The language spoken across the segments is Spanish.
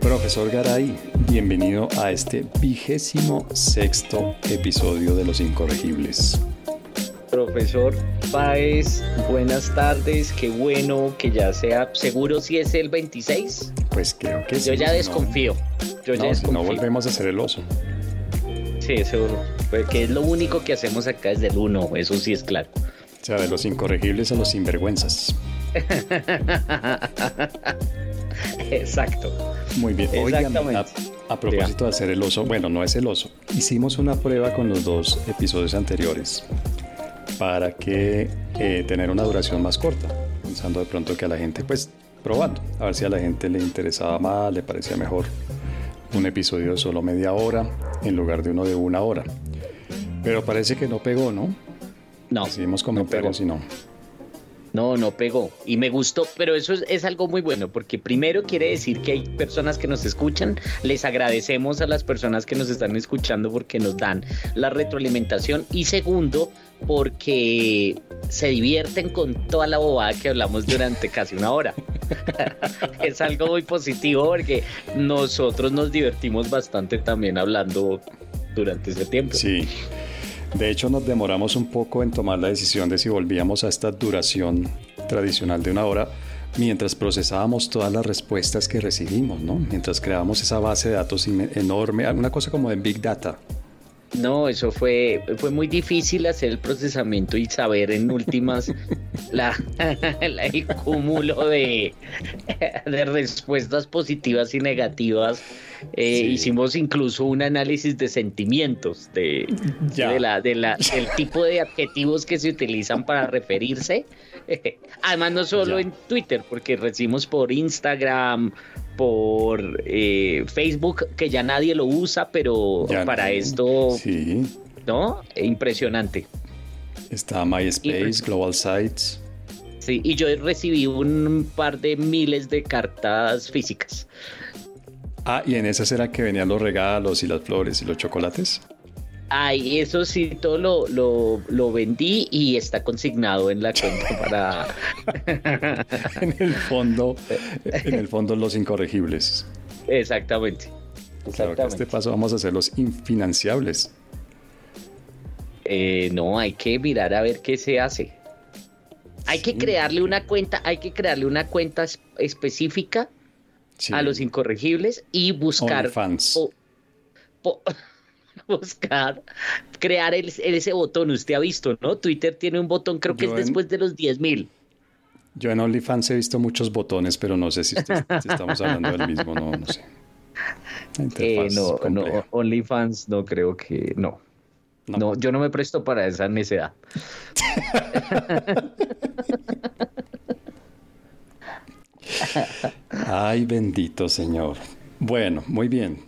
Profesor Garay, bienvenido a este vigésimo sexto episodio de Los Incorregibles. Profesor Páez, buenas tardes, qué bueno que ya sea seguro si es el 26. Pues creo que sí. Yo ya desconfío. Yo ya no, desconfío. no volvemos a hacer el oso. Sí, seguro. Porque es lo único que hacemos acá desde el 1, eso sí es claro. O sea, de los incorregibles a los sinvergüenzas. Exacto. Muy bien. Oigan, a, a propósito de hacer el oso, bueno, no es el oso. Hicimos una prueba con los dos episodios anteriores para que eh, tener una duración más corta, pensando de pronto que a la gente, pues probando, a ver si a la gente le interesaba más, le parecía mejor un episodio de solo media hora en lugar de uno de una hora. Pero parece que no pegó, ¿no? No, Recibimos no comentarios pegó. y no. No, no pegó. Y me gustó, pero eso es, es algo muy bueno, porque primero quiere decir que hay personas que nos escuchan. Les agradecemos a las personas que nos están escuchando porque nos dan la retroalimentación. Y segundo, porque se divierten con toda la bobada que hablamos durante casi una hora. es algo muy positivo porque nosotros nos divertimos bastante también hablando durante ese tiempo. Sí. De hecho, nos demoramos un poco en tomar la decisión de si volvíamos a esta duración tradicional de una hora mientras procesábamos todas las respuestas que recibimos, ¿no? Mientras creábamos esa base de datos enorme, una cosa como de Big Data. No, eso fue, fue muy difícil hacer el procesamiento y saber en últimas la, la- el cúmulo de, de respuestas positivas y negativas. Eh, Sí. Hicimos incluso un análisis de sentimientos, de, de la, de la, del tipo de adjetivos que se utilizan para referirse. Además, no solo Ya. en Twitter, porque recibimos por Instagram, por eh, Facebook, que ya nadie lo usa, pero Ya para no. esto, Sí. ¿no? Impresionante. Está MySpace, Global Sites. Sí, y yo recibí un par de miles de cartas físicas. Ah, y en esas era que venían los regalos y las flores y los chocolates. Ay, eso sí, todo lo, lo, lo vendí y está consignado en la cuenta para... En el fondo, en el fondo los incorregibles. Exactamente. Claro que a Exactamente. este paso vamos a hacer los infinanciables. Eh, no, hay que mirar a ver qué se hace. Hay que crearle una cuenta, hay que crearle una cuenta es- específica Sí. a los incorregibles y buscar po- po- buscar crear el- ese botón. Usted ha visto, ¿no? Twitter tiene un botón, creo que Yo es en- después de los 10 mil. Yo en OnlyFans he visto muchos botones, pero no sé si, usted- si estamos hablando del mismo, no, no sé. Eh, no, no. OnlyFans no creo que no. No. No, yo no me presto para esa necedad. Ay, bendito Señor. Bueno, muy bien.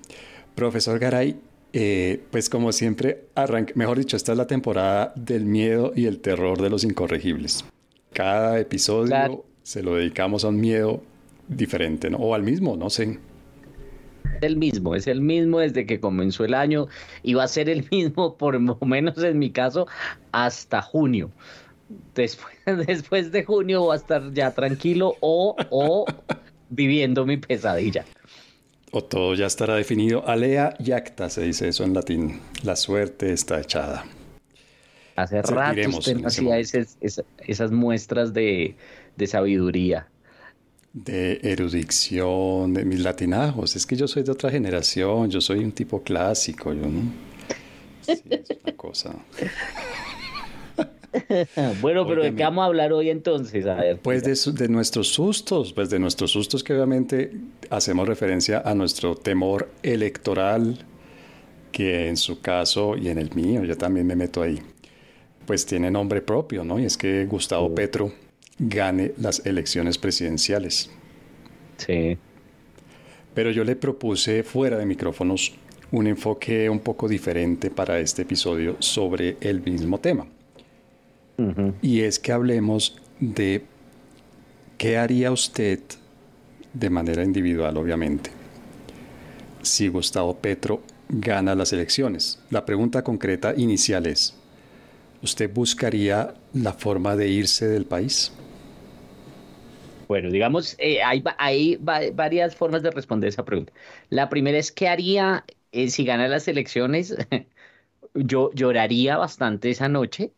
Profesor Garay, eh, pues como siempre, arranque, mejor dicho, esta es la temporada del miedo y el terror de los incorregibles. Cada episodio Claro. se lo dedicamos a un miedo diferente, ¿no? O al mismo, no sé. Es el mismo, es el mismo desde que comenzó el año y va a ser el mismo, por lo menos en mi caso, hasta junio. Después, después de junio va a estar ya tranquilo o, o viviendo mi pesadilla. O todo ya estará definido. Alea yacta, se dice eso en latín. La suerte está echada. Hace rato usted no hacía esas, esa- esas muestras de, de sabiduría. De erudición, de mis latinajos. Es que yo soy de otra generación, yo soy un tipo clásico, yo no. Sí, es una cosa. Bueno, pero ¿de qué vamos a hablar hoy entonces? A ver, Pues de, su- de nuestros sustos, pues de nuestros sustos que obviamente hacemos referencia a nuestro temor electoral, que en su caso y en el mío, yo también me meto ahí, pues tiene nombre propio, ¿no? Y es que Gustavo Petro gane las elecciones presidenciales. sí. Pero yo le propuse fuera de micrófonos un enfoque un poco diferente para este episodio sobre el mismo tema. Y es que hablemos de qué haría usted de manera individual, obviamente, si Gustavo Petro gana las elecciones. La pregunta concreta inicial es, ¿usted buscaría la forma de irse del país? Bueno, digamos, eh, hay, hay varias formas de responder esa pregunta. La primera es, ¿qué haría eh, si gana las elecciones? Yo lloraría bastante esa noche,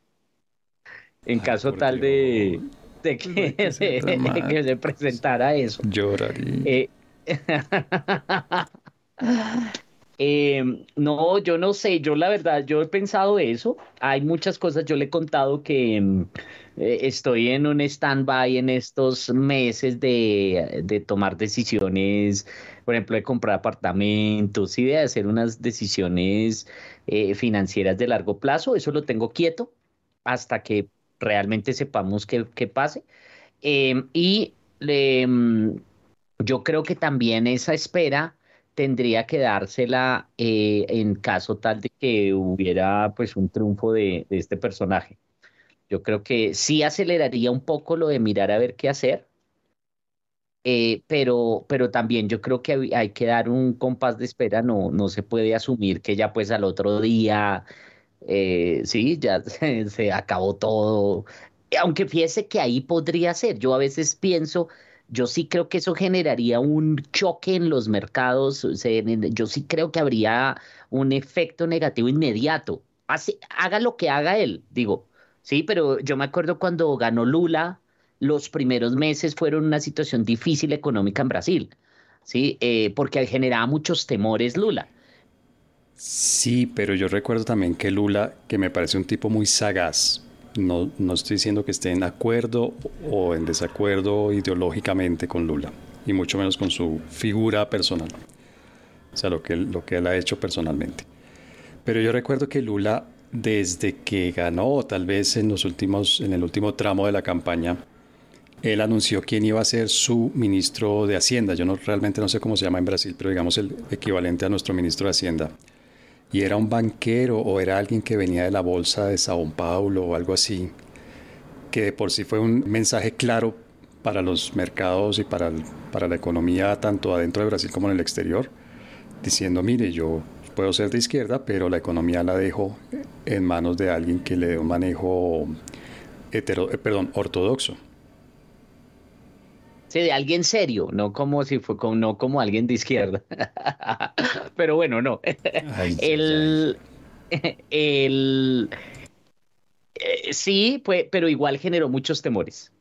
en caso tal de, de, que, que, se presentara eso. Lloraría. Eh, Eh, no, yo no sé, yo la verdad, yo he pensado eso. Hay muchas cosas, yo le he contado que mm, eh, estoy en un stand-by en estos meses de, tomar decisiones, por ejemplo, de comprar apartamentos y de hacer unas decisiones eh, financieras de largo plazo. Eso lo tengo quieto hasta que realmente sepamos qué, pase. Em, y mm, yo creo que también esa espera tendría que dársela eh, en caso tal de que hubiera pues un triunfo de, este personaje. Yo creo que sí aceleraría un poco lo de mirar a ver qué hacer, eh, pero, pero también yo creo que hay, que dar un compás de espera, no, no se puede asumir que ya pues al otro día, eh, sí, ya se, acabó todo. Aunque fíjese que ahí podría ser, yo a veces pienso yo sí creo que eso generaría un choque en los mercados. yo sí creo que habría un efecto negativo inmediato. haga lo que haga él, digo. Sí, pero yo me acuerdo cuando ganó Lula, los primeros meses fueron una situación difícil económica en Brasil, ¿sí? Eh, porque generaba muchos temores Lula. Sí, pero yo recuerdo también que Lula, que me parece un tipo muy sagaz, no, no estoy diciendo que esté en acuerdo o en desacuerdo ideológicamente con Lula, y mucho menos con su figura personal, o sea, lo que, lo que él ha hecho personalmente. Pero yo recuerdo que Lula, desde que ganó, tal vez en, los últimos, en el último tramo de la campaña, él anunció quién iba a ser su ministro de Hacienda. Yo no, realmente no sé cómo se llama en Brasil, pero digamos el equivalente a nuestro ministro de Hacienda y era un banquero o era alguien que venía de la bolsa de Sao Paulo o algo así, que por sí fue un mensaje claro para los mercados y para, para la economía tanto adentro de Brasil como en el exterior, diciendo, mire, yo puedo ser de izquierda, pero la economía la dejo en manos de alguien que le dé un manejo eh, perdón, ortodoxo de alguien serio, no como si fue con, no como alguien de izquierda. Pero bueno, no. el, el eh, sí, pues, pero igual generó muchos temores.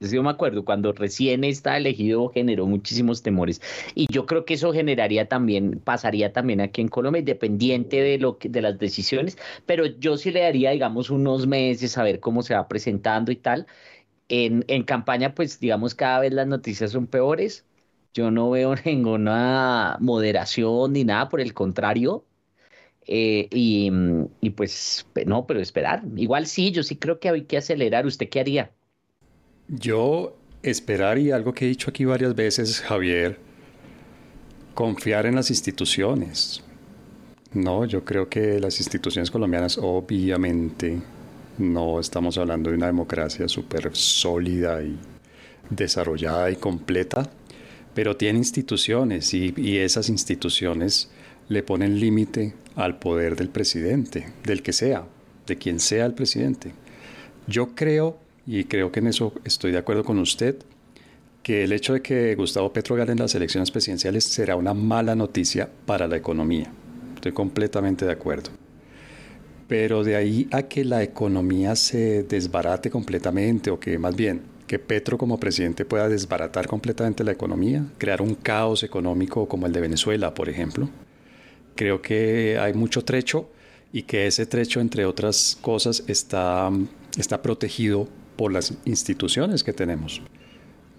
Yo me acuerdo, cuando recién está elegido generó muchísimos temores. Y yo creo que eso generaría también, pasaría también aquí en Colombia, independiente de, lo que, de las decisiones, pero yo sí le daría, digamos, unos meses a ver cómo se va presentando y tal. En, en campaña, pues digamos, cada vez las noticias son peores. Yo no veo ninguna moderación ni nada, por el contrario. Eh, y, y, pues no, pero esperar. Igual sí, yo sí creo que hay que acelerar. ¿Usted qué haría? Yo esperar y algo que he dicho aquí varias veces, Javier, confiar en las instituciones. No, yo creo que las instituciones colombianas obviamente no estamos hablando de una democracia súper sólida y desarrollada y completa, pero tiene instituciones y, esas instituciones le ponen límite al poder del presidente, del que sea, de quien sea el presidente. Yo creo, y creo que en eso estoy de acuerdo con usted, que el hecho de que Gustavo Petro gane las elecciones presidenciales será una mala noticia para la economía. Estoy completamente de acuerdo. Pero de ahí a que la economía se desbarate completamente, o que más bien que Petro como presidente pueda desbaratar completamente la economía, crear un caos económico como el de Venezuela, por ejemplo, creo que hay mucho trecho y que ese trecho, entre otras cosas, está, está protegido por las instituciones que tenemos.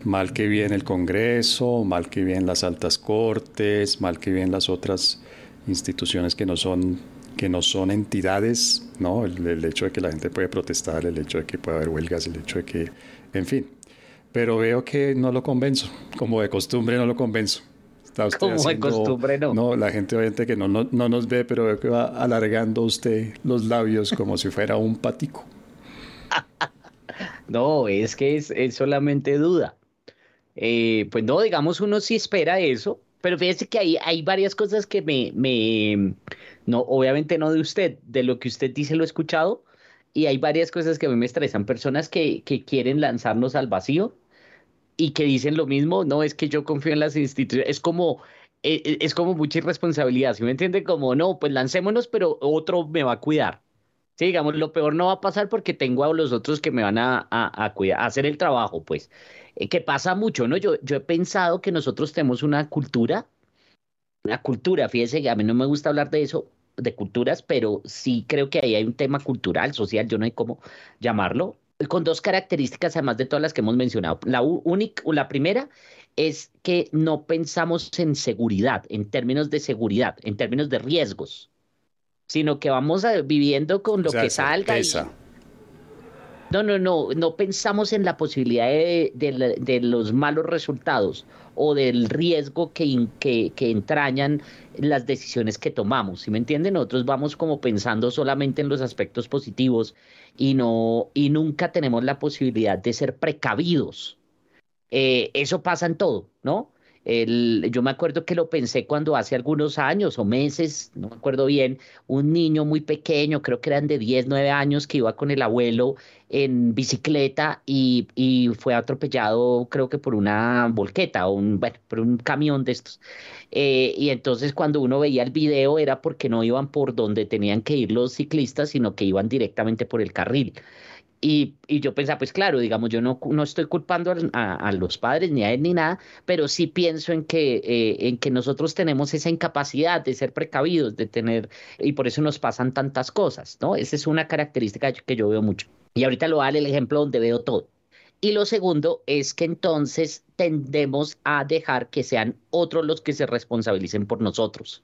Mal que bien el Congreso, mal que bien las altas cortes, mal que bien las otras instituciones que no son que no son entidades, ¿no? El, hecho de que la gente puede protestar, el hecho de que puede haber huelgas, el hecho de que, en fin. Pero veo que no lo convenzo, como de costumbre no lo convenzo. Está como de costumbre no. No, la gente obviamente que no, no, no nos ve, pero veo que va alargando usted los labios como si fuera un patico. no, es que es, solamente duda. Eh, pues no, digamos, uno sí espera eso, pero fíjese que hay, hay varias cosas que me, me, no, obviamente no de usted, de lo que usted dice lo he escuchado, y hay varias cosas que a mí me estresan, personas que, que quieren lanzarnos al vacío y que dicen lo mismo, no es que yo confío en las instituciones, es como eh, eh, es como mucha irresponsabilidad, ¿sí me entiende? Como, no, pues lancémonos, pero otro me va a cuidar. Sí, digamos, lo peor no va a pasar porque tengo a los otros que me van a, a, cuidar, a hacer el trabajo, pues. Eh, que pasa mucho, ¿no? Yo, yo he pensado que nosotros tenemos una cultura, una cultura, fíjese, a mí no me gusta hablar de eso, de culturas, pero sí creo que ahí hay un tema cultural, social, yo no sé cómo llamarlo, con dos características además de todas las que hemos mencionado. La, única, la primera es que no pensamos en seguridad, en términos de seguridad, en términos de riesgos, sino que vamos viviendo con lo que salga. No, no, no, no pensamos en la posibilidad de, los malos resultados o del riesgo que, que, entrañan las decisiones que tomamos. ¿Sí me entienden? Nosotros vamos como pensando solamente en los aspectos positivos y, no, y nunca tenemos la posibilidad de ser precavidos eh, eso pasa en todo, ¿no? Yo me acuerdo que lo pensé cuando hace algunos años o meses, no me acuerdo bien, un niño muy pequeño, creo que eran de 10, 9 años, que iba con el abuelo en bicicleta y, fue atropellado, creo que por una volqueta o un, bueno, por un camión de estos. Eh, y entonces cuando uno veía el video era porque no iban por donde tenían que ir los ciclistas, sino que iban directamente por el carril. Y, yo pensaba, pues claro, digamos, yo no, no estoy culpando a, a, los padres ni a él ni nada, pero sí pienso en que, eh, en que nosotros tenemos esa incapacidad de ser precavidos, de tener, y por eso nos pasan tantas cosas, ¿no? Esa es una característica que yo veo mucho. Y ahorita lo vale el ejemplo donde veo todo. Y lo segundo es que entonces tendemos a dejar que sean otros los que se responsabilicen por nosotros.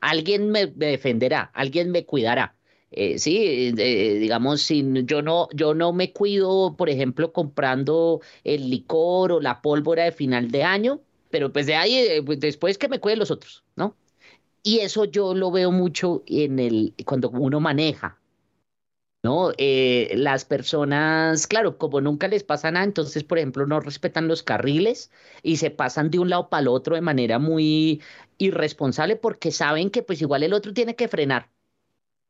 Alguien me defenderá, alguien me cuidará eh, sí, eh, digamos, sin, yo, no, yo no me cuido, por ejemplo, comprando el licor o la pólvora de final de año, pero pues de ahí, eh, pues, después que me cuiden los otros, ¿no? Y eso yo lo veo mucho en el, cuando uno maneja, ¿no? las personas, claro, como nunca les pasa nada, entonces, por ejemplo, no respetan los carriles y se pasan de un lado para el otro de manera muy irresponsable porque saben que pues igual el otro tiene que frenar.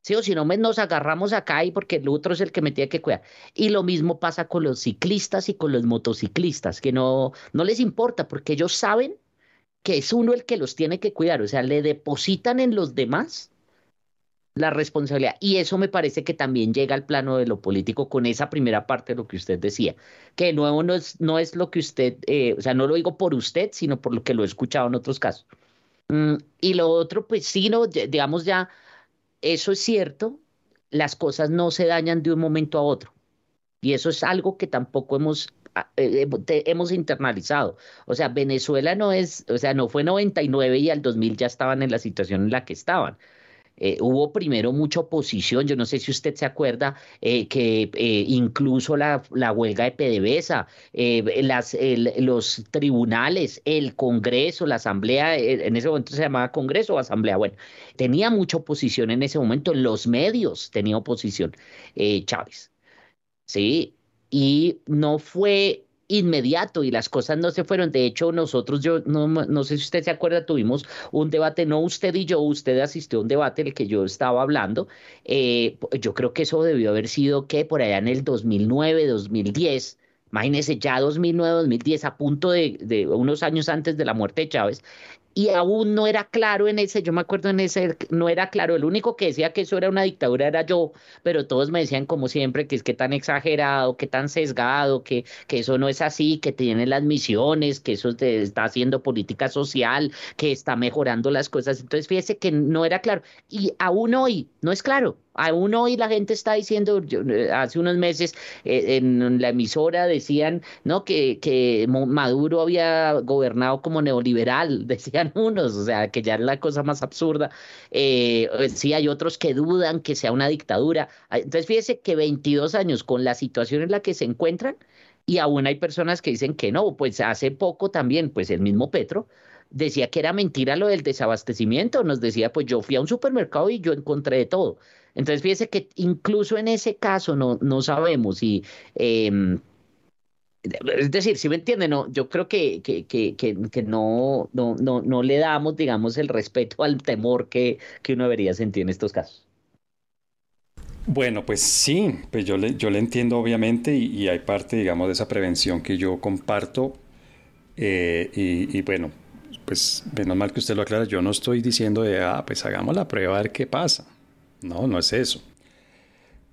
¿Sí? O si no, nos agarramos acá y porque el otro es el que me tiene que cuidar. Y lo mismo pasa con los ciclistas y con los motociclistas, que no, no les importa porque ellos saben que es uno el que los tiene que cuidar, o sea, le depositan en los demás la responsabilidad. Y eso me parece que también llega al plano de lo político con esa primera parte de lo que usted decía, que de nuevo no es, no es lo que usted, eh, o sea, no lo digo por usted, sino por lo que lo he escuchado en otros casos. Mm, y lo otro, pues sí, no, digamos ya eso es cierto, las cosas no se dañan de un momento a otro. Y eso es algo que tampoco hemos, ah, eh, hemos internalizado. O sea, Venezuela no es, o sea, no fue 99 y al 2000 ya estaban en la situación en la que estaban. Eh, hubo primero mucha oposición, yo no sé si usted se acuerda eh, que eh, incluso la, huelga de PDVSA, los tribunales, el Congreso, la Asamblea, en ese momento se llamaba Congreso o Asamblea, bueno, tenía mucha oposición en ese momento, los medios tenía oposición Chávez, ¿sí? Y no fue inmediato y las cosas no se fueron. De hecho, nosotros, yo no, no sé si usted se acuerda, tuvimos un debate, no usted y yo, usted asistió a un debate en el que yo estaba hablando. Eh, yo creo que eso debió haber sido que por allá en el 2009, 2010. Imagínese ya 2009, 2010, a punto de, de, unos años antes de la muerte de Chávez, y aún no era claro en ese, yo me acuerdo en ese, no era claro, el único que decía que eso era una dictadura era yo, pero todos me decían como siempre que es que tan exagerado, que tan sesgado, que, que eso no es así, que tiene las misiones, que eso está haciendo política social, que está mejorando las cosas, entonces fíjese que no era claro, y aún hoy no es claro, Aún hoy la gente está diciendo, eh, hace unos meses eh, en la emisora decían ¿no? que, que Maduro había gobernado como neoliberal, decían unos, o sea, que ya es la cosa más absurda. Eh, sí, hay otros que dudan que sea una dictadura. Ah, entonces, fíjese que 22 años con la situación en la que se encuentran, y aún hay personas que dicen que no, pues hace poco también, pues el mismo Petro decía que era mentira lo del desabastecimiento, nos decía, pues yo fui a un supermercado y yo encontré de todo. Entonces, fíjese que incluso en ese caso no, no sabemos si... Em, es decir, si me entiende, no, yo creo que, que, que, que, no, no, no, no le damos, digamos, el respeto al temor que, que uno debería sentir en estos casos. Bueno, pues sí, pues yo le, yo le entiendo obviamente y, y, hay parte, digamos, de esa prevención que yo comparto Eh, y, y, bueno, pues menos mal que usted lo aclara, yo no estoy diciendo de, ah, pues hagamos la prueba a ver qué pasa. No, no es eso.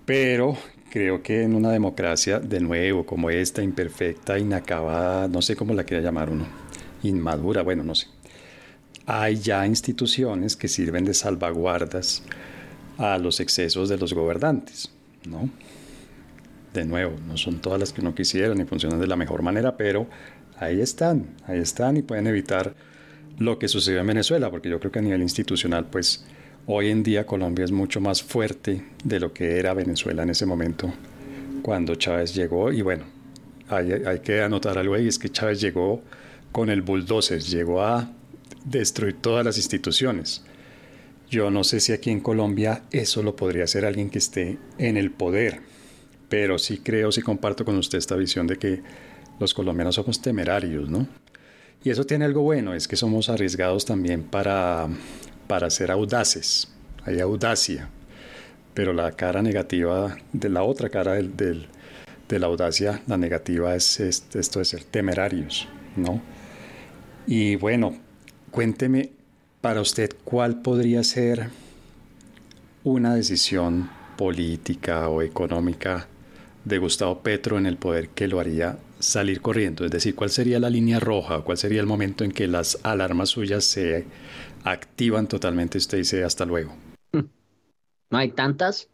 Pero creo que en una democracia, de nuevo, como esta, imperfecta, inacabada, no sé cómo la quiera llamar uno, inmadura, bueno, no sé, hay ya instituciones que sirven de salvaguardas a los excesos de los gobernantes, ¿no? De nuevo, no son todas las que uno quisiera ni funcionan de la mejor manera, pero ahí están, ahí están y pueden evitar lo que sucedió en Venezuela, porque yo creo que a nivel institucional, pues hoy en día Colombia es mucho más fuerte de lo que era Venezuela en ese momento, cuando Chávez llegó. Y bueno, hay, hay que anotar algo ahí, es que Chávez llegó con el bulldozer, llegó a destruir todas las instituciones. Yo no sé si aquí en Colombia eso lo podría hacer alguien que esté en el poder, pero sí creo, sí comparto con usted esta visión de que los colombianos somos temerarios, ¿no? Y eso tiene algo bueno, es que somos arriesgados también para, para ser audaces. Hay audacia. Pero la cara negativa, de la otra cara del, de la audacia, la negativa es, esto de ser temerarios, ¿no? Y bueno, cuénteme para usted cuál podría ser una decisión política o económica de Gustavo Petro en el poder que lo haría salir corriendo? Es decir, ¿cuál sería la línea roja? ¿Cuál sería el momento en que las alarmas suyas se activan totalmente usted dice hasta luego? No hay tantas.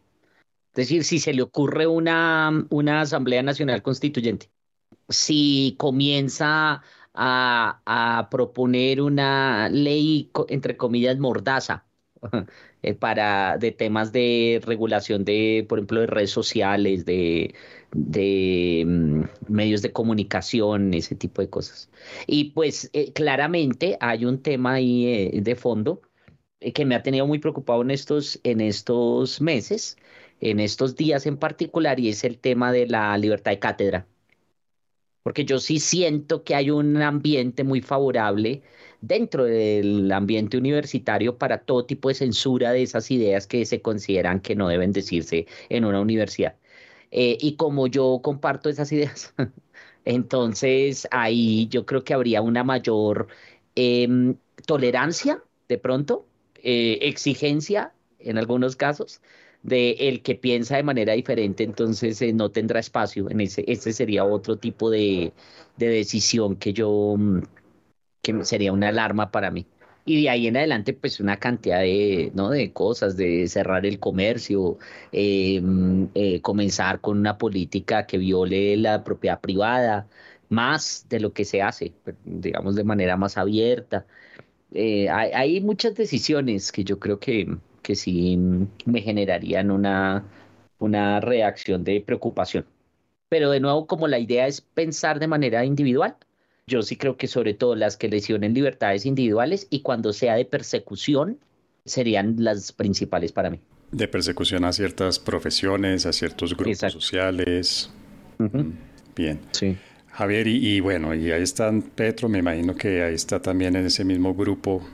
Es decir, si se le ocurre una, una Asamblea Nacional Constituyente, si comienza a, a proponer una ley, entre comillas, mordaza, eh, para de temas de regulación de, por ejemplo, de redes sociales, de, de mm, medios de comunicación, ese tipo de cosas. Y pues eh, claramente hay un tema ahí eh, de fondo que me ha tenido muy preocupado en estos, en estos meses, en estos días en particular, y es el tema de la libertad de cátedra. Porque yo sí siento que hay un ambiente muy favorable dentro del ambiente universitario para todo tipo de censura de esas ideas que se consideran que no deben decirse en una universidad. Eh, y como yo comparto esas ideas, entonces ahí yo creo que habría una mayor em, tolerancia de pronto, eh, exigencia en algunos casos, de el que piensa de manera diferente, entonces eh, no tendrá espacio. En ese, ese sería otro tipo de, de decisión que yo mm, que sería una alarma para mí. Y de ahí en adelante, pues una cantidad de, ¿no? de cosas, de cerrar el comercio, eh, eh, comenzar con una política que viole la propiedad privada, más de lo que se hace, digamos de manera más abierta. Eh, hay, hay, muchas decisiones que yo creo que, que sí me generarían una, una reacción de preocupación. Pero de nuevo, como la idea es pensar de manera individual, yo sí creo que sobre todo las que lesionen libertades individuales y cuando sea de persecución serían las principales para mí. De persecución a ciertas profesiones, a ciertos grupos sociales. Mm, bien. Sí. Javier, y, bueno, y ahí están Petro, me imagino que ahí está también en ese mismo grupo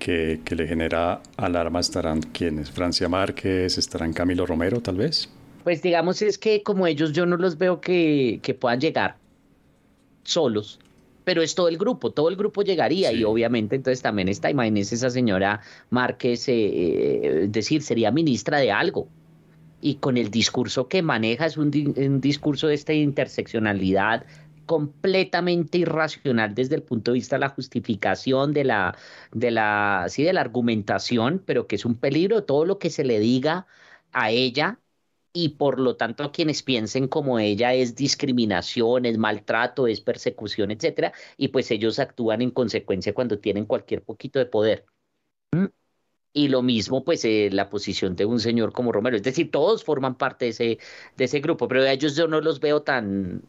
que, que le genera alarma, estarán quienes, Francia Márquez, estarán Camilo Romero tal vez. Pues digamos es que como ellos yo no los veo que, que puedan llegar solos pero es todo el grupo, todo el grupo llegaría y obviamente entonces también está, imagínese esa señora Márquez, eh, eh, decir, sería ministra de algo. Y con el discurso que maneja es un, discurso de esta interseccionalidad completamente irracional desde el punto de vista de la justificación de la de la sí de la argumentación, pero que es un peligro todo lo que se le diga a ella y por lo tanto quienes piensen como ella es discriminación, es maltrato, es persecución, etcétera, y pues ellos actúan en consecuencia cuando tienen cualquier poquito de poder. ¿Mm? Y lo mismo, pues, eh, la posición de un señor como Romero. Es decir, todos forman parte de ese, de ese grupo, pero a ellos yo no los veo tan...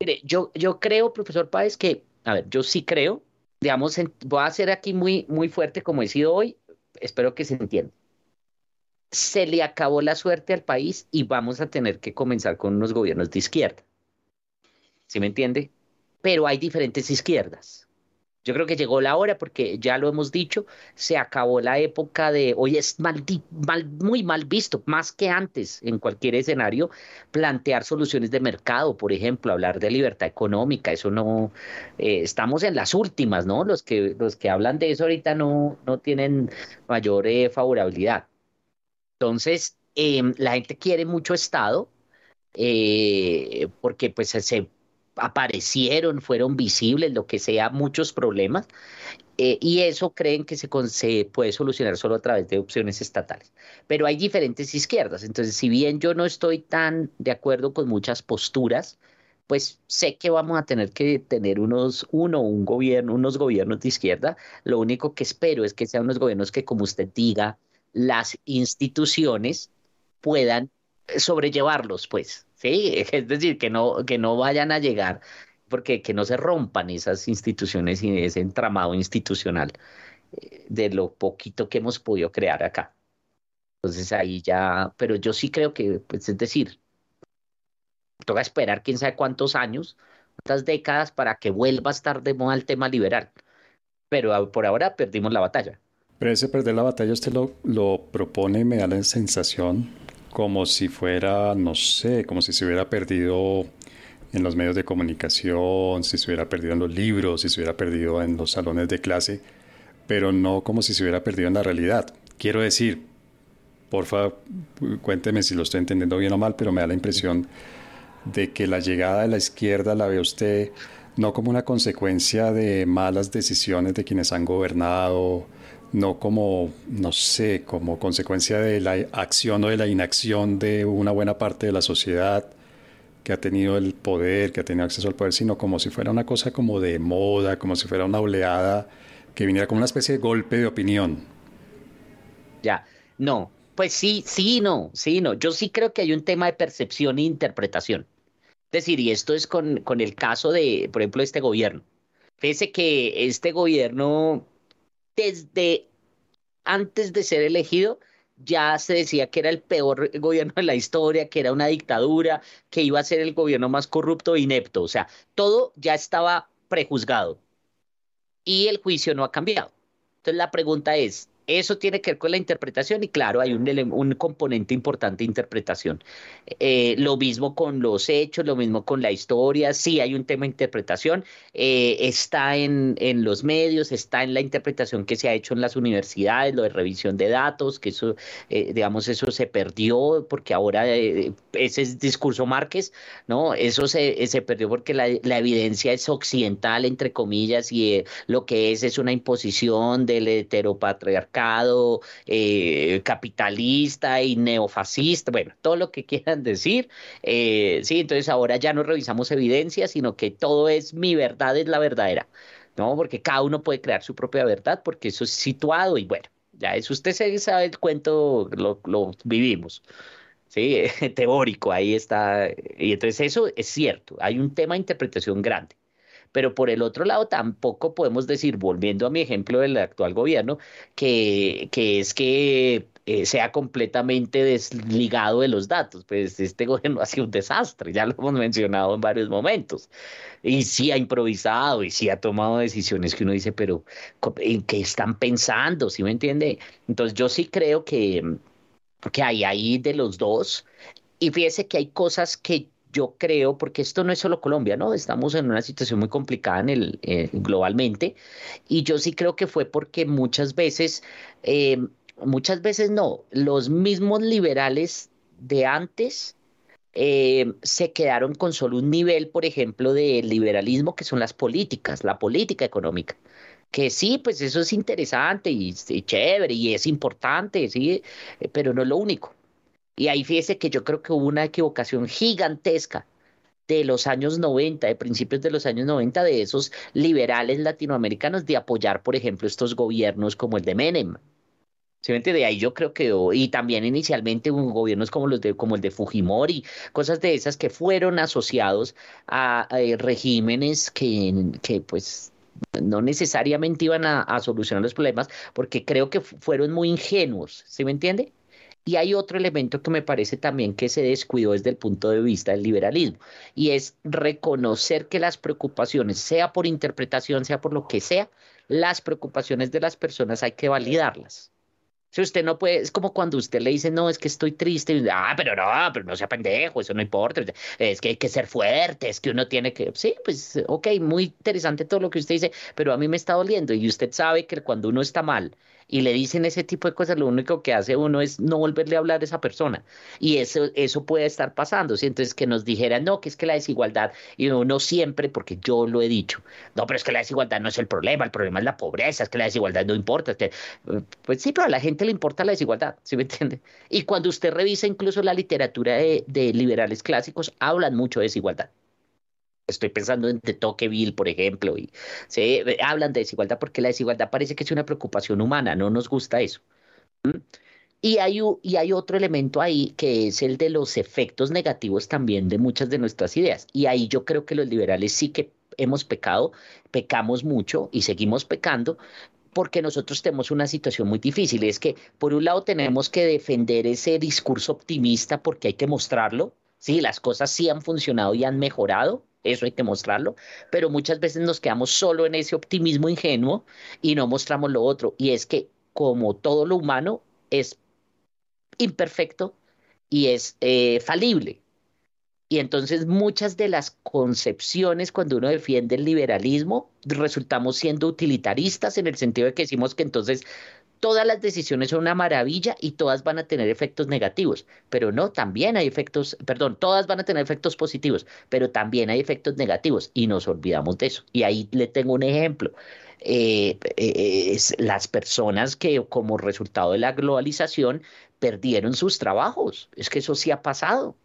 Mire, yo, yo creo, profesor Páez, que, a ver, yo sí creo, digamos, voy a ser aquí muy, muy fuerte como he sido hoy, espero que se entienda se le acabó la suerte al país y vamos a tener que comenzar con unos gobiernos de izquierda. ¿Sí me entiende? Pero hay diferentes izquierdas. Yo creo que llegó la hora porque ya lo hemos dicho, se acabó la época de hoy es mal, muy mal visto, más que antes en cualquier escenario, plantear soluciones de mercado, por ejemplo, hablar de libertad económica, eso no, eh, estamos en las últimas, ¿no? Los que, los que hablan de eso ahorita no, no tienen mayor eh, favorabilidad. Entonces, em, la gente quiere mucho Estado eh, porque pues se aparecieron, fueron visibles, lo que sea, muchos problemas, eh, y eso creen que se, se, puede solucionar solo a través de opciones estatales. Pero hay diferentes izquierdas, entonces si bien yo no estoy tan de acuerdo con muchas posturas, pues sé que vamos a tener que tener unos, uno, un gobierno, unos gobiernos de izquierda. Lo único que espero es que sean unos gobiernos que, como usted diga, las instituciones puedan sobrellevarlos, pues, ¿sí? Es decir, que no, que no vayan a llegar, porque que no se rompan esas instituciones y ese entramado institucional eh, de lo poquito que hemos podido crear acá. Entonces ahí ya, pero yo sí creo que, pues, es decir, toca esperar quién sabe cuántos años, cuántas décadas para que vuelva a estar de moda el tema liberal. Pero por ahora perdimos la batalla. Pero perder la batalla usted lo, lo propone y me da la sensación como si fuera, no sé, como si se hubiera perdido en los medios de comunicación, si se hubiera perdido en los libros, si se hubiera perdido en los salones de clase, pero no como si se hubiera perdido en la realidad. Quiero decir, porfa, cuénteme si lo estoy entendiendo bien o mal, pero me da la impresión de que la llegada de la izquierda la ve usted no como una consecuencia de malas decisiones de quienes han gobernado, no como, no sé, como consecuencia de la acción o de la inacción de una buena parte de la sociedad que ha tenido el poder, que ha tenido acceso al poder, sino como si fuera una cosa como de moda, como si fuera una oleada que viniera como una especie de golpe de opinión. Ya, no, pues sí, sí, no, sí, no. Yo sí creo que hay un tema de percepción e interpretación. Es decir, y esto es con, con el caso de, por ejemplo, este gobierno. Fíjese que este gobierno desde antes de ser elegido ya se decía que era el peor gobierno de la historia, que era una dictadura, que iba a ser el gobierno más corrupto e inepto. O sea, todo ya estaba prejuzgado y el juicio no ha cambiado. Entonces la pregunta es, eso tiene que ver con la interpretación y claro, hay un, componente importante de interpretación. Eh, lo mismo con los hechos, lo mismo con la historia, sí hay un tema de interpretación, eh, está en, en, los medios, está en la interpretación que se ha hecho en las universidades, lo de revisión de datos, que eso, eh, digamos, eso se perdió porque ahora ese es discurso Márquez, ¿no? Eso se, se perdió porque la, evidencia es occidental, entre comillas, y lo que es es una imposición del heteropatriarcado eh, capitalista y neofascista, bueno, todo lo que quieran decir. Eh, sí, entonces ahora ya no revisamos evidencia, sino que todo es mi verdad, es la verdadera, ¿no? Porque cada uno puede crear su propia verdad, porque eso es situado y bueno, ya eso usted sabe el cuento, lo, lo vivimos. Sí, teórico, ahí está. Y entonces eso es cierto, hay un tema de interpretación grande. Pero por el otro lado, tampoco podemos decir, volviendo a mi ejemplo del actual gobierno, que, que es que eh, sea completamente desligado de los datos. Pues este gobierno ha sido un desastre, ya lo hemos mencionado en varios momentos. Y sí ha improvisado y sí ha tomado decisiones que uno dice, pero ¿en qué están pensando? ¿Sí me entiende? Entonces yo sí creo que, que hay ahí de los dos. Y fíjese que hay cosas que yo creo, porque esto no es solo Colombia, ¿no? Estamos en una situación muy complicada en el, eh, globalmente, y yo sí creo que fue porque muchas veces, eh, muchas veces no, los mismos liberales de antes eh, se quedaron con solo un nivel, por ejemplo, de liberalismo, que son las políticas, la política económica que sí, pues eso es interesante y, y, chévere y es importante, sí, pero no es lo único. Y ahí fíjese que yo creo que hubo una equivocación gigantesca de los años 90, de principios de los años 90, de esos liberales latinoamericanos de apoyar, por ejemplo, estos gobiernos como el de Menem. ¿Sí me entiende? Ahí yo creo que, y también inicialmente gobiernos como los de, como el de Fujimori, cosas de esas que fueron asociados a, regímenes que, que pues no necesariamente iban a, a, solucionar los problemas, porque creo que fueron muy ingenuos, ¿sí me entiende? Y hay otro elemento que me parece también que se descuidó desde el punto de vista del liberalismo, y es reconocer que las preocupaciones, sea por interpretación, sea por lo que sea, las preocupaciones de las personas hay que validarlas. Si usted no puede, es como cuando usted le dice, no, es que estoy triste, y, ah, pero no, pero no sea pendejo, eso no importa, es que hay que ser fuerte, es que uno tiene que, sí, pues, ok, muy interesante todo lo que usted dice, pero a mí me está doliendo y usted sabe que cuando uno está mal y le dicen ese tipo de cosas, lo único que hace uno es no volverle a hablar a esa persona. Y eso, eso puede estar pasando. ¿sí? Entonces, que nos dijeran, no, que es que la desigualdad, y uno siempre, porque yo lo he dicho, no, pero es que la desigualdad no es el problema, el problema es la pobreza, es que la desigualdad no importa. que, pues sí, pero a la gente le importa la desigualdad, ¿sí me entiende? Y cuando usted revisa incluso la literatura de, de liberales clásicos, hablan mucho de desigualdad. Estoy pensando en de Tocqueville, por ejemplo, y se hablan de desigualdad porque la desigualdad parece que es una preocupación humana, no nos gusta eso. Y hay, y hay otro elemento ahí que es el de los efectos negativos también de muchas de nuestras ideas. Y ahí yo creo que los liberales sí que hemos pecado, pecamos mucho y seguimos pecando porque nosotros tenemos una situación muy difícil. Es que por un lado tenemos que defender ese discurso optimista porque hay que mostrarlo. Sí, las cosas sí han funcionado y han mejorado, eso hay que mostrarlo, pero muchas veces nos quedamos solo en ese optimismo ingenuo y no mostramos lo otro. Y es que como todo lo humano es imperfecto y es eh, falible. Y entonces muchas de las concepciones cuando uno defiende el liberalismo resultamos siendo utilitaristas en el sentido de que decimos que entonces todas las decisiones son una maravilla y todas van a tener efectos negativos, pero no, también hay efectos, perdón, todas van a tener efectos positivos, pero también hay efectos negativos y nos olvidamos de eso. Y ahí le tengo un ejemplo. Eh, eh, las personas que como resultado de la globalización perdieron sus trabajos. Es que eso sí ha pasado.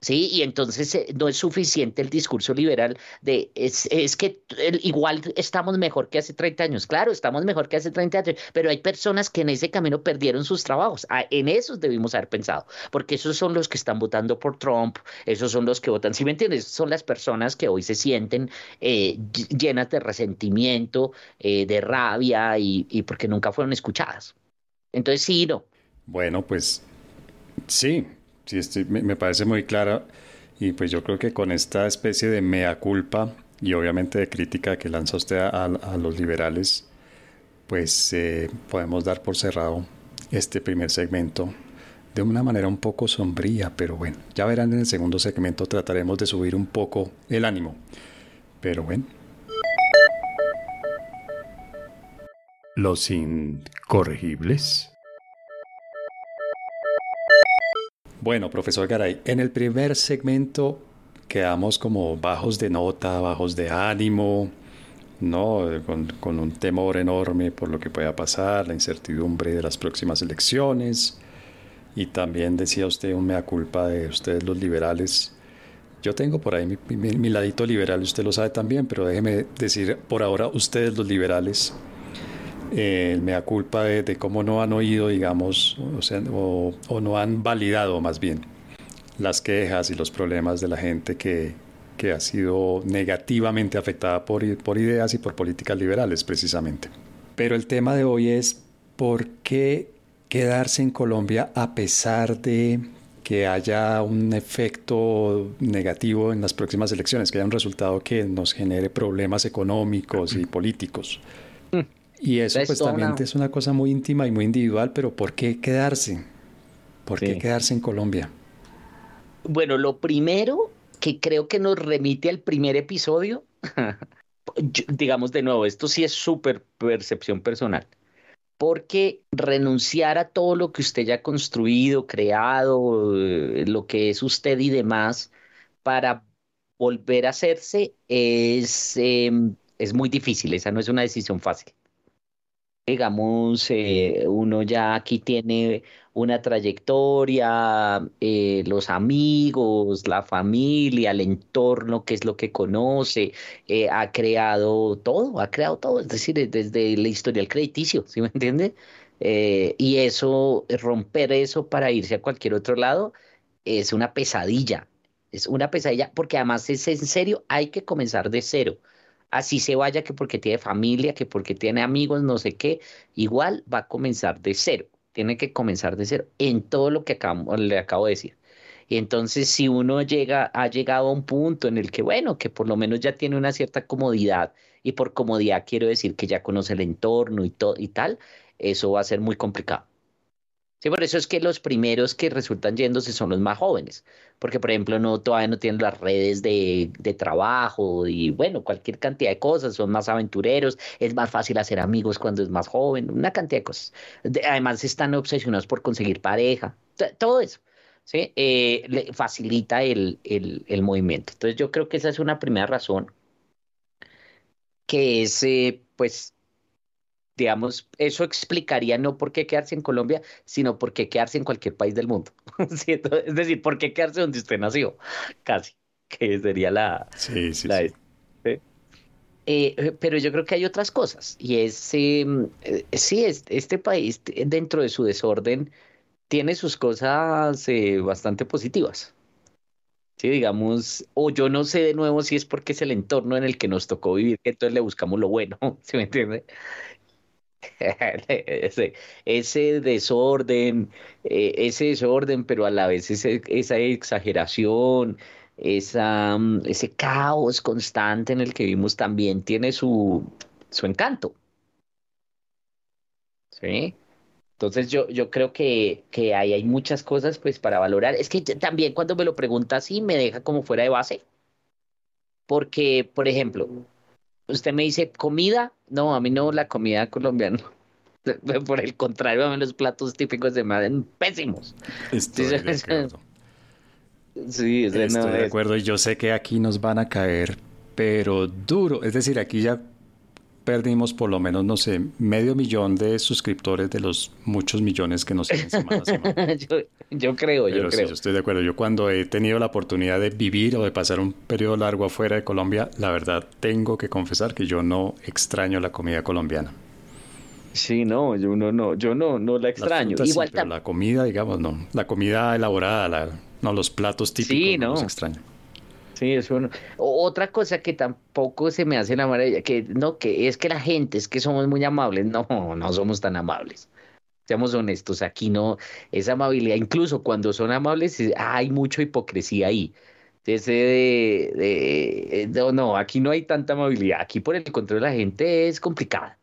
¿Sí? Y entonces eh, no es suficiente el discurso liberal de es, es que igual estamos mejor que hace 30 años. Claro, estamos mejor que hace 30 años, pero hay personas que en ese camino perdieron sus trabajos. Ah, en esos debimos haber pensado, porque esos son los que están votando por Trump, esos son los que votan, ¿sí me entiendes? Son las personas que hoy se sienten eh, llenas de resentimiento, eh, de rabia y, y porque nunca fueron escuchadas. Entonces, sí, no. Bueno, pues sí, sí, me, parece muy clara y pues yo creo que con esta especie de mea culpa y obviamente de crítica que lanza usted a, los liberales, pues eh, podemos dar por cerrado este primer segmento de una manera un poco sombría, pero bueno, ya verán en el segundo segmento trataremos de subir un poco el ánimo, pero bueno. Los incorregibles. Bueno, profesor Garay, en el primer segmento quedamos como bajos de nota, bajos de ánimo, ¿no? Con, un temor enorme por lo que pueda pasar, la incertidumbre de las próximas elecciones. Y también decía usted un mea culpa de ustedes los liberales. Yo tengo por ahí mi, mi ladito liberal, usted lo sabe también, pero déjeme decir por ahora ustedes los liberales eh, el mea culpa de, cómo no han oído, digamos, o, no han validado más bien las quejas y los problemas de la gente que, que ha sido negativamente afectada por, por ideas y por políticas liberales, precisamente. Pero el tema de hoy es por qué quedarse en Colombia a pesar de que haya un efecto negativo en las próximas elecciones, que haya un resultado que nos genere problemas económicos y políticos. Y eso pues también es una cosa muy íntima y muy individual, pero ¿por qué quedarse? ¿Por qué quedarse en Colombia? Bueno, lo primero que creo que nos remite al primer episodio, digamos de nuevo, esto sí es súper percepción personal, porque renunciar a todo lo que usted ya ha construido, creado, eh, lo que es usted y demás, para volver a hacerse es, em, es muy difícil, esa no es una decisión fácil digamos, eh, uno ya aquí tiene una trayectoria, eh, los amigos, la familia, el entorno, que es lo que conoce, eh, ha creado todo, ha creado todo, es decir, desde la historial crediticio, ¿sí me entiende? y eso, romper eso para irse a cualquier otro lado, es una pesadilla, es una pesadilla, porque además es en serio, hay que comenzar de cero así se vaya que porque tiene familia, que porque tiene amigos, no sé qué, igual va a comenzar de cero. tiene que comenzar de cero en todo lo que le acabo de decir. Y entonces si uno llega, ha llegado a un punto en el que, bueno, que por lo menos ya tiene una cierta comodidad, y por comodidad quiero decir que ya conoce el entorno y, todo y tal, eso va a ser muy complicado. Sí, por eso es que los primeros que resultan yéndose son los más jóvenes, porque por ejemplo no todavía no tienen las redes de, de, trabajo y bueno, cualquier cantidad de cosas, son más aventureros, es más fácil hacer amigos cuando es más joven, una cantidad de cosas. además están obsesionados por conseguir pareja, todo eso. ¿sí? Eh, le facilita el, el, movimiento. Entonces yo creo que esa es una primera razón que es, eh, pues, digamos, eso explicaría no por qué quedarse en Colombia, sino por qué quedarse en cualquier país del mundo. es decir, por qué quedarse donde usted nació, casi, que sería la... Sí, sí, sí. ¿eh? Eh, pero yo creo que hay otras cosas, y es, em, eh, sí, este país, dentro de su desorden, tiene sus cosas bastante positivas. Sí, digamos, o yo no sé de nuevo si es porque es el entorno en el que nos tocó vivir, que entonces le buscamos lo bueno, ¿sí me entiende? ese, desorden, eh, ese desorden, pero a la vez esa exageración, mm, ese caos constante en el que vivimos también tiene su, su encanto. ¿Sí? Entonces yo, yo creo que, que ahí hay muchas cosas pues para valorar. Es que también cuando me lo pregunta así me deja como fuera de base. Porque, por ejemplo, usted me dice comida, no, a mí no la comida colombiana. Por el contrario, a mí los platos típicos de Madrid pésimos. Estoy de acuerdo. Sí, Estoy de acuerdo y yo sé que aquí nos van a caer, pero duro. Es decir, aquí ya perdimos por lo menos, no sé, medio millón de suscriptores de los muchos millones que nos siguen semana a semana. yo, creo, yo creo. Yo estoy de acuerdo. Yo cuando he tenido la oportunidad de vivir o de pasar un periodo largo afuera de Colombia, la verdad tengo que confesar que yo no extraño la comida colombiana. Sí, no, yo no, no, yo no, no la extraño. Igual pero la comida, digamos, no. La comida elaborada, la, no, los platos típicos sí, no. los extraño. Sí, eso Otra cosa que tampoco se me hace la maravilla, que no, que es que la gente, es que somos muy amables. No, no somos tan amables. Seamos honestos, aquí no, esa amabilidad, incluso cuando son amables, hay mucha hipocresía ahí. No, aquí no hay tanta amabilidad. Aquí por el control de la gente es complicada.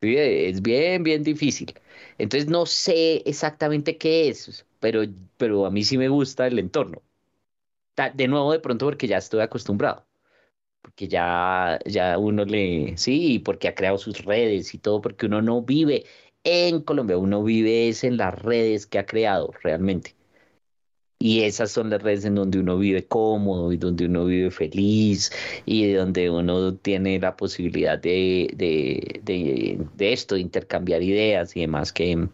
Es bien, bien difícil. Entonces no sé exactamente qué es, pero, pero a mí sí me gusta el entorno de nuevo de pronto porque ya estoy acostumbrado, porque ya, ya uno le, sí, porque ha creado sus redes y todo, porque uno no vive en Colombia, uno vive es en las redes que ha creado realmente. Y esas son las redes en donde uno vive cómodo y donde uno vive feliz y donde uno tiene la posibilidad de, de, de, de esto, de intercambiar ideas y demás que,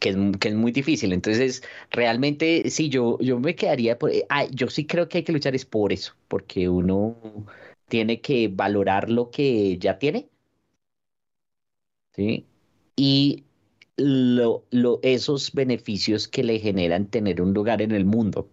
que es, que es muy difícil. Entonces, realmente, sí, yo, yo me quedaría por... Ah, yo sí creo que hay que luchar es por eso, porque uno tiene que valorar lo que ya tiene. ¿Sí? Y lo, lo, esos beneficios que le generan tener un lugar en el mundo.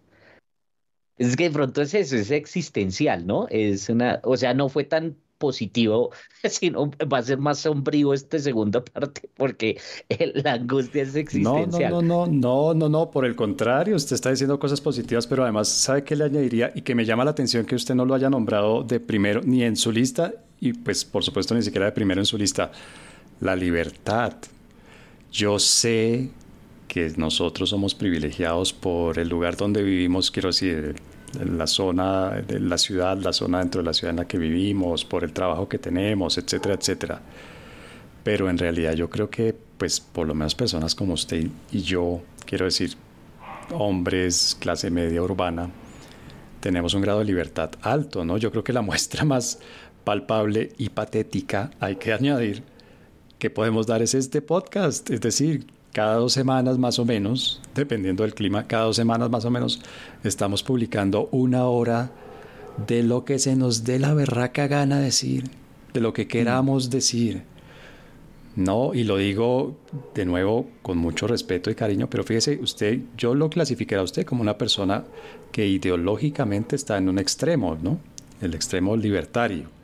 Es que de pronto es eso, es existencial, ¿no? Es una, o sea, no fue tan positivo, sino va a ser más sombrío esta segunda parte porque la angustia es existencial. No, no, no, no, no, no, por el contrario, usted está diciendo cosas positivas, pero además, ¿sabe qué le añadiría? Y que me llama la atención que usted no lo haya nombrado de primero ni en su lista y pues por supuesto ni siquiera de primero en su lista, la libertad. Yo sé que nosotros somos privilegiados por el lugar donde vivimos, quiero decir, la zona de la ciudad, la zona dentro de la ciudad en la que vivimos, por el trabajo que tenemos, etcétera, etcétera. Pero en realidad yo creo que, pues, por lo menos personas como usted y yo, quiero decir, hombres, clase media urbana, tenemos un grado de libertad alto, ¿no? Yo creo que la muestra más palpable y patética, hay que añadir, que podemos dar es este podcast. Es decir, cada dos semanas más o menos, dependiendo del clima, cada dos semanas más o menos, estamos publicando una hora de lo que se nos dé la berraca gana decir, de lo que queramos decir. No, y lo digo de nuevo con mucho respeto y cariño, pero fíjese, usted, yo lo clasificaré a usted como una persona que ideológicamente está en un extremo, ¿no? El extremo libertario.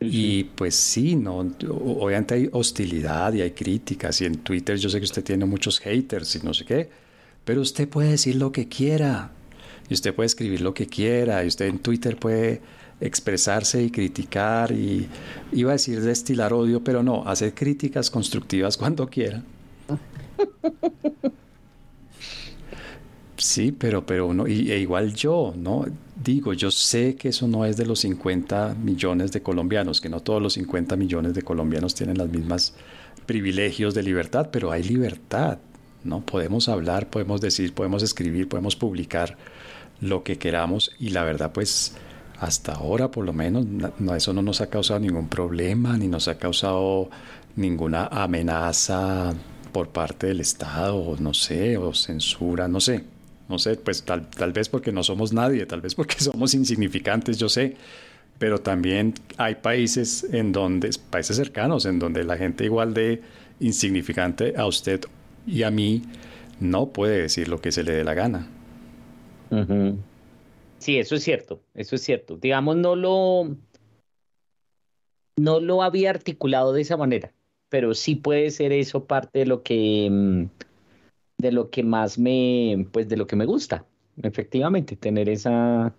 Y pues sí, no, obviamente hay hostilidad y hay críticas y en Twitter yo sé que usted tiene muchos haters y no sé qué, pero usted puede decir lo que quiera y usted puede escribir lo que quiera y usted en Twitter puede expresarse y criticar y iba a decir destilar odio, pero no, hacer críticas constructivas cuando quiera. Sí, pero, pero uno, y, e igual yo, ¿no? Digo, yo sé que eso no es de los 50 millones de colombianos, que no todos los 50 millones de colombianos tienen las mismas privilegios de libertad, pero hay libertad, ¿no? Podemos hablar, podemos decir, podemos escribir, podemos publicar lo que queramos y la verdad, pues, hasta ahora por lo menos, no, eso no nos ha causado ningún problema, ni nos ha causado ninguna amenaza por parte del Estado, no sé, o censura, no sé. No sé, pues tal, tal vez porque no somos nadie, tal vez porque somos insignificantes, yo sé. Pero también hay países en donde, países cercanos, en donde la gente igual de insignificante a usted y a mí no puede decir lo que se le dé la gana. Sí, eso es cierto, eso es cierto. Digamos, no lo, no lo había articulado de esa manera, pero sí puede ser eso parte de lo que mm, de lo que más me, pues de lo que me gusta, efectivamente, tener esa,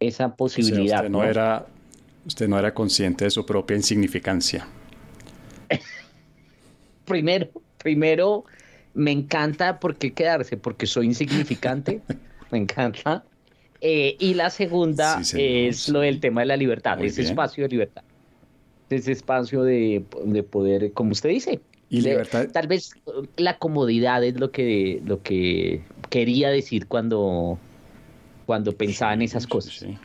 esa posibilidad. usted ¿no? era, usted no era consciente de su propia insignificancia. primero, primero, me encanta por qué quedarse, porque soy insignificante, me encanta. Eh, y la segunda es lo del tema de la libertad, ese espacio de libertad, ese espacio de, de poder, como usted dice, Tal vez la comodidad es lo que, lo que quería decir cuando, cuando pensaba en esas cosas. Sí.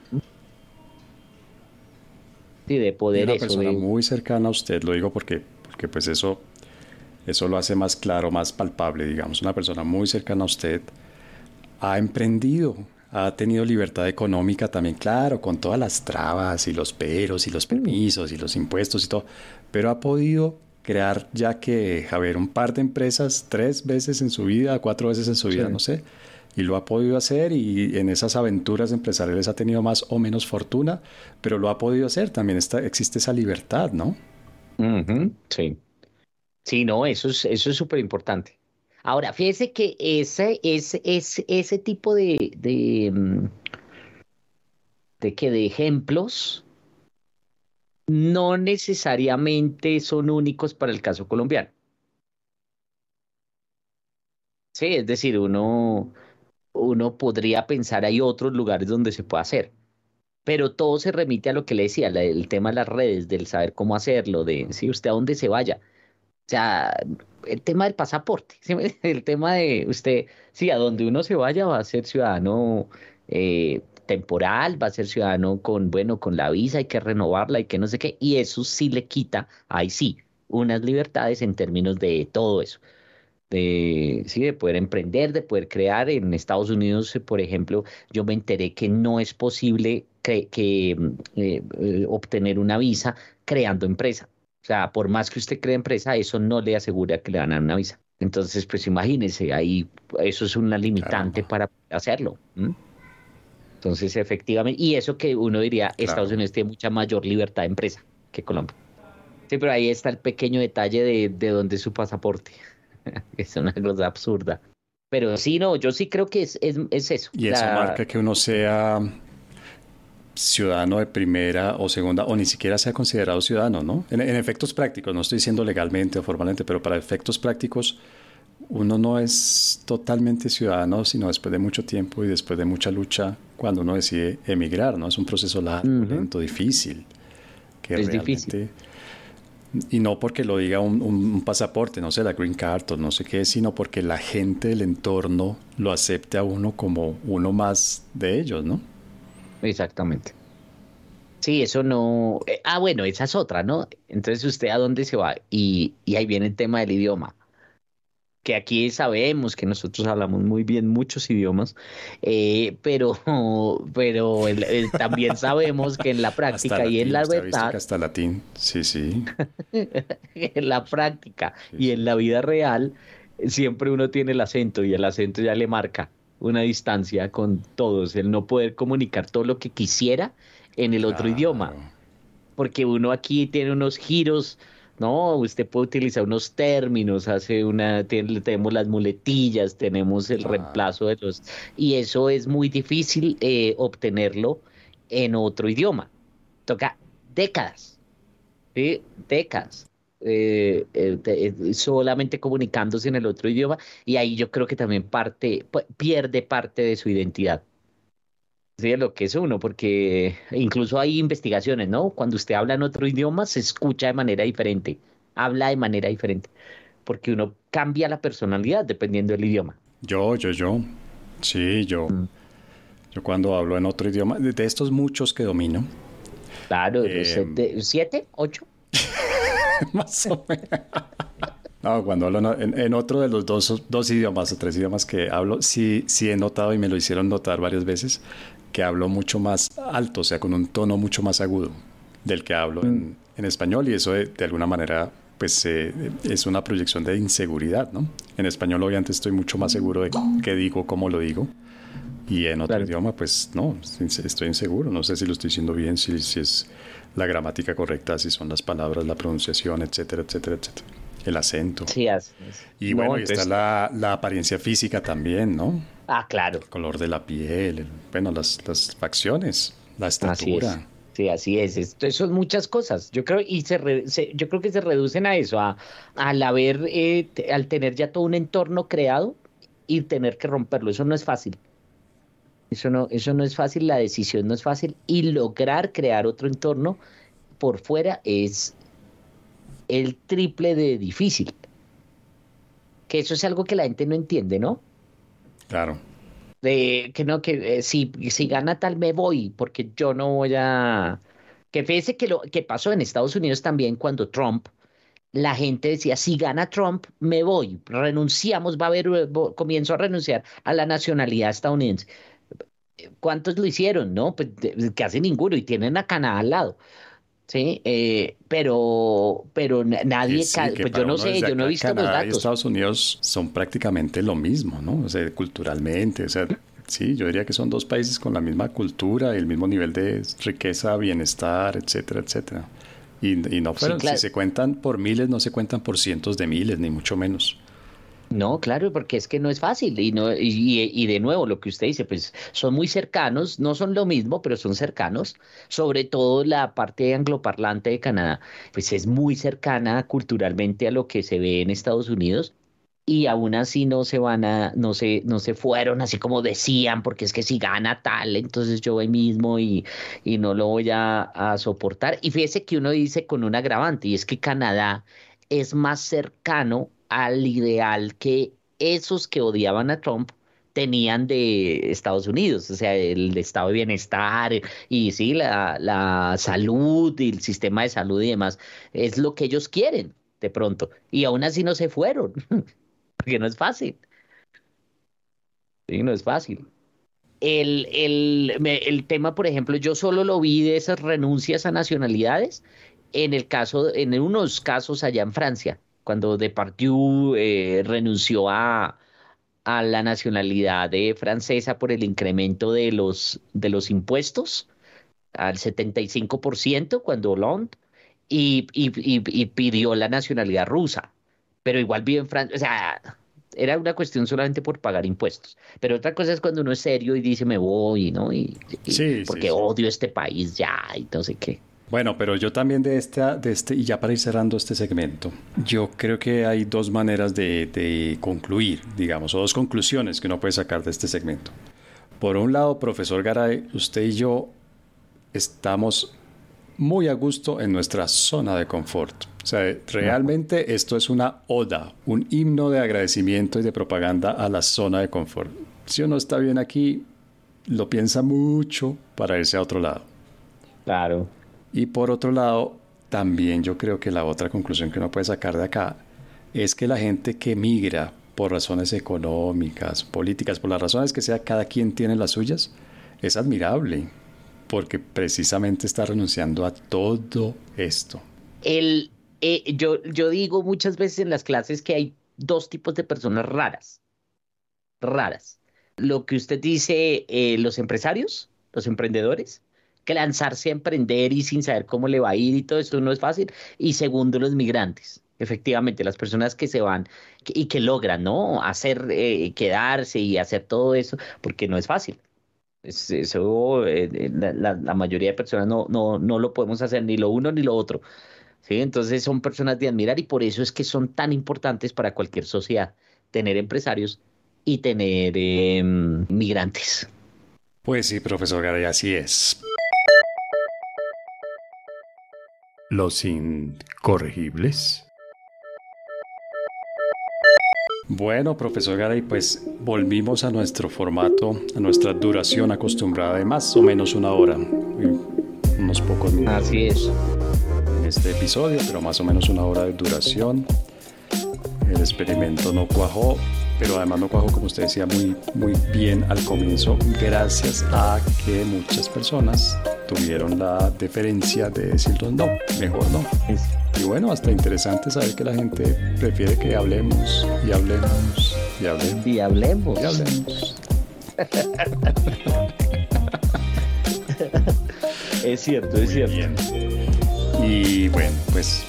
de poder una persona muy cercana a usted, lo digo porque, porque pues eso, eso lo hace más claro, más palpable, digamos. Una persona muy cercana a usted ha emprendido, ha tenido libertad económica también, claro, con todas las trabas y los peros y los permisos y los impuestos y todo, pero ha podido crear ya que, a ver, un par de empresas tres veces en su vida, cuatro veces en su vida, no sé, y lo ha podido hacer y en esas aventuras empresariales ha tenido más o menos fortuna, pero lo ha podido hacer, también está, existe esa libertad, ¿no? Sí. Sí, no, eso es eso es súper importante. Ahora, fíjese que ese, ese, ese, ese tipo de, de, mm, de, que de ejemplos no necesariamente son únicos para el caso colombiano. Sí, es decir, uno, uno podría pensar hay otros lugares donde se puede hacer, pero todo se remite a lo que le decía, el tema de las redes, del saber cómo hacerlo, de si usted a dónde se vaya. O sea, el tema del pasaporte, el tema de usted, sí, a donde uno se vaya va a ser ciudadano eh, temporal, va a ser ciudadano con, bueno, con la visa, hay que renovarla y que no sé qué, y eso sí le quita, ahí sí, unas libertades en términos de todo eso. De, sí, de poder emprender, de poder crear. En Estados Unidos, por ejemplo, yo me enteré que no es posible que, eh, eh, obtener una visa creando empresa. O sea, por más que usted cree empresa, eso no le asegura que le van a dar una visa. Entonces, pues imagínese, ahí eso es una limitante para hacerlo. Entonces, efectivamente, y eso que uno diría, Estados Unidos tiene mucha mayor libertad de empresa que Colombia. Sí, pero ahí está el pequeño detalle de, de dónde es su pasaporte. es una cosa absurda. Pero sí, no, yo sí creo que es, es, es eso. Y eso marca que uno sea ciudadano de primera o segunda, o ni siquiera sea considerado ciudadano, ¿no? En, en efectos prácticos, no estoy diciendo legalmente o formalmente, pero para efectos prácticos, uno no es totalmente ciudadano, sino después de mucho tiempo y después de mucha lucha cuando uno decide emigrar, ¿no? Es un proceso largo, lento, difícil. Que es difícil. Y no porque lo diga un, pasaporte, no sé, la green card o no sé qué, sino porque la gente del entorno lo acepte a uno como uno más de ellos, ¿no? Exactamente. Sí, eso no... Eh, ah, bueno, esa es otra, ¿no? Entonces, ¿usted a dónde se va? Y, y ahí viene el tema del idioma que aquí sabemos que nosotros hablamos muy bien muchos idiomas, eh, pero, pero también sabemos que en la práctica y en la verdad... Hasta latín, sí, sí. en la práctica y en la vida real, siempre uno tiene el acento y el acento ya le marca una distancia con todos, el no poder comunicar todo lo que quisiera en el otro idioma. Porque uno aquí tiene unos giros no, usted puede utilizar unos términos, hace una, tenemos las muletillas, tenemos el reemplazo de los, y eso es muy difícil eh, obtenerlo en otro idioma. Toca décadas, ¿sí? décadas. Eh, eh, solamente comunicándose en el otro idioma y ahí yo creo que también parte pierde parte de su identidad Lo que es uno, porque incluso hay investigaciones, ¿no? Cuando usted habla en otro idioma, se escucha de manera diferente, habla de manera diferente, porque uno cambia la personalidad dependiendo del idioma. Yo, yo, yo. Sí, yo. Mm. Yo cuando hablo en otro idioma, de estos muchos que domino. Claro, eh, ¿siete? ¿Ocho? Más o menos. No, cuando hablo en, otro de los dos, dos idiomas o tres idiomas que hablo, sí, sí he notado y me lo hicieron notar varias veces que hablo mucho más alto, o sea, con un tono mucho más agudo del que hablo en, mm. español y eso de, alguna manera pues eh, es una proyección de inseguridad, ¿no? En español obviamente estoy mucho más seguro de qué digo, cómo lo digo y en otro idioma pues no, estoy inseguro, no sé si lo estoy diciendo bien, si, si es la gramática correcta, si son las palabras, la pronunciación, etcétera, etcétera, etcétera. El acento. Sí, así Y bueno, y está la, la apariencia física también, ¿no? Ah, claro. El color de la piel, bueno, las, las facciones, la estatura. Sí, así es. Esto, son muchas cosas. Yo creo y se, yo creo que se reducen a eso, a al haber, eh, al tener ya todo un entorno creado y tener que romperlo. Eso no es fácil. Eso no, eso no es fácil. La decisión no es fácil y lograr crear otro entorno por fuera es el triple de difícil. Que eso es algo que la gente no entiende, ¿no? Claro. Que no, que eh, si, si gana tal me voy, porque yo no voy a. Que fíjese que lo que pasó en Estados Unidos también cuando Trump, la gente decía, si gana Trump, me voy, renunciamos, va a haber, eh, comienzo a renunciar a la nacionalidad estadounidense. ¿Cuántos lo hicieron? No, pues casi ninguno, y tienen a Canadá al lado. Sí, eh, pero, pero nadie, pues yo no sé, yo no he visto los datos. Y Estados Unidos son prácticamente lo mismo, ¿no? O sea, culturalmente, o sea, sí, yo diría que son dos países con la misma cultura y el mismo nivel de riqueza, bienestar, etcétera, etcétera. Y, no fueron, si se cuentan por miles, no se cuentan por cientos de miles, ni mucho menos. No, claro, porque es que no es fácil y no y, de nuevo lo que usted dice, pues son muy cercanos, no son lo mismo, pero son cercanos. Sobre todo la parte angloparlante de Canadá, pues es muy cercana culturalmente a lo que se ve en Estados Unidos y aún así no se van a, no se, no se fueron así como decían, porque es que si gana tal, entonces yo voy mismo y, y no lo voy a, a soportar. Y fíjese que uno dice con un agravante, y es que Canadá es más cercano al ideal que esos que odiaban a Trump tenían de Estados Unidos, o sea, el estado de bienestar y sí, la, la salud y el sistema de salud y demás, es lo que ellos quieren de pronto. Y aún así no se fueron, porque no es fácil. Sí, no es fácil. El, el, el, tema, por ejemplo, yo solo lo vi de esas renuncias a nacionalidades en el caso, en unos casos allá en Francia, cuando Depardieu eh, renunció a, a la nacionalidad de francesa por el incremento de los, de los impuestos al 75% cuando Hollande y, y, y, pidió la nacionalidad rusa, pero igual vive en Francia, o sea, era una cuestión solamente por pagar impuestos. Pero otra cosa es cuando uno es serio y dice me voy, ¿no? Y, porque odio este país ya y no sé qué. Bueno, pero yo también de este, de este, y ya para ir cerrando este segmento, yo creo que hay dos maneras de, concluir, digamos, o dos conclusiones que uno puede sacar de este segmento. Por un lado, profesor Garay, usted y yo estamos muy a gusto en nuestra zona de confort. O sea, realmente esto es una oda, un himno de agradecimiento y de propaganda a la zona de confort. Si uno está bien aquí, lo piensa mucho para irse a otro lado. Claro. Y por otro lado, también yo creo que la otra conclusión que uno puede sacar de acá es que la gente que migra por razones económicas, políticas, por las razones que sea, cada quien tiene las suyas, es admirable, porque precisamente está renunciando a todo esto. El, eh, yo, yo digo muchas veces en las clases que hay dos tipos de personas raras, raras. Lo que usted dice, eh, los empresarios, los emprendedores, que lanzarse a emprender y sin saber cómo le va a ir y todo eso no es fácil. Y segundo, los migrantes. Efectivamente, las personas que se van y que logran, ¿no? Hacer, eh, quedarse y hacer todo eso, porque no es fácil. eso, eh, eh, la, mayoría de personas no, no, no lo podemos hacer ni lo uno ni lo otro. ¿sí? Entonces son personas de admirar y por eso es que son tan importantes para cualquier sociedad, tener empresarios y tener em, migrantes. Pues sí, profesor Garay, así es. Los incorregibles. Bueno, profesor Garay, pues volvimos a nuestro formato, a nuestra duración acostumbrada de más o menos una hora, unos pocos minutos. Así es. En este episodio, pero más o menos una hora de duración. El experimento no cuajó, pero además no cuajó, como usted decía, muy, muy bien al comienzo, gracias a que muchas personas tuvieron la deferencia de decirlo no, mejor no. Y bueno, hasta interesante saber que la gente prefiere que hablemos y hablemos y hablemos. Y hablemos. Y hablemos. es cierto, es cierto. Bien. Y bueno, pues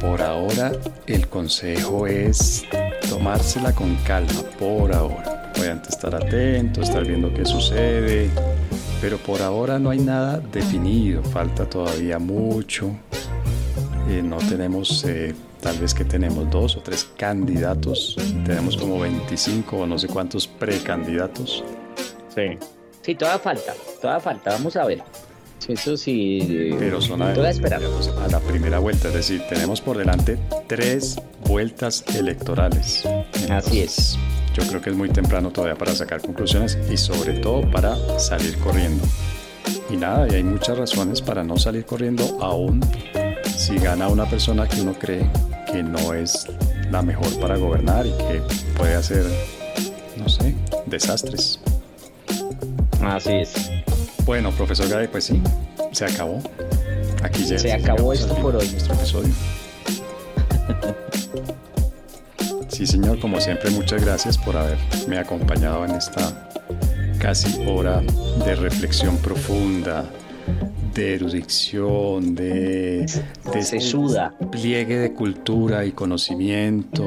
por ahora el consejo es tomársela con calma, por ahora. Obviamente estar atento, estar viendo qué sucede, pero por ahora no hay nada definido, falta todavía mucho no tenemos, eh, tal vez que tenemos dos o tres candidatos, tenemos como 25 o no sé cuántos precandidatos. Sí, sí, toda falta, toda falta, vamos a ver. Eso sí, pero son a, a la primera vuelta, es decir, tenemos por delante tres vueltas electorales. Así es. Yo creo que es muy temprano todavía para sacar conclusiones y sobre todo para salir corriendo. Y nada, y hay muchas razones para no salir corriendo aún si gana una persona que uno cree que no es la mejor para gobernar y que puede hacer, no sé, desastres. Así es. Bueno, profesor Gay, pues sí, se acabó. Aquí ya se acabó esto por hoy. Nuestro episodio. Sí, señor, como siempre, muchas gracias por haberme acompañado en esta casi hora de reflexión profunda, de erudición, de, pliegue de cultura y conocimiento,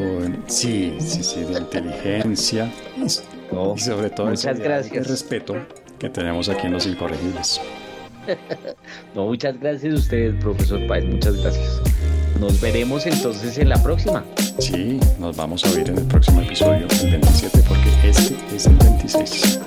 sí, sí, sí, de inteligencia y, sobre todo muchas gracias. respeto que tenemos aquí en Los Incorregibles. no, muchas gracias a ustedes, profesor Páez, muchas gracias. Nos veremos entonces en la próxima. Sí, nos vamos a ver en el próximo episodio, el 27, porque este es el 26.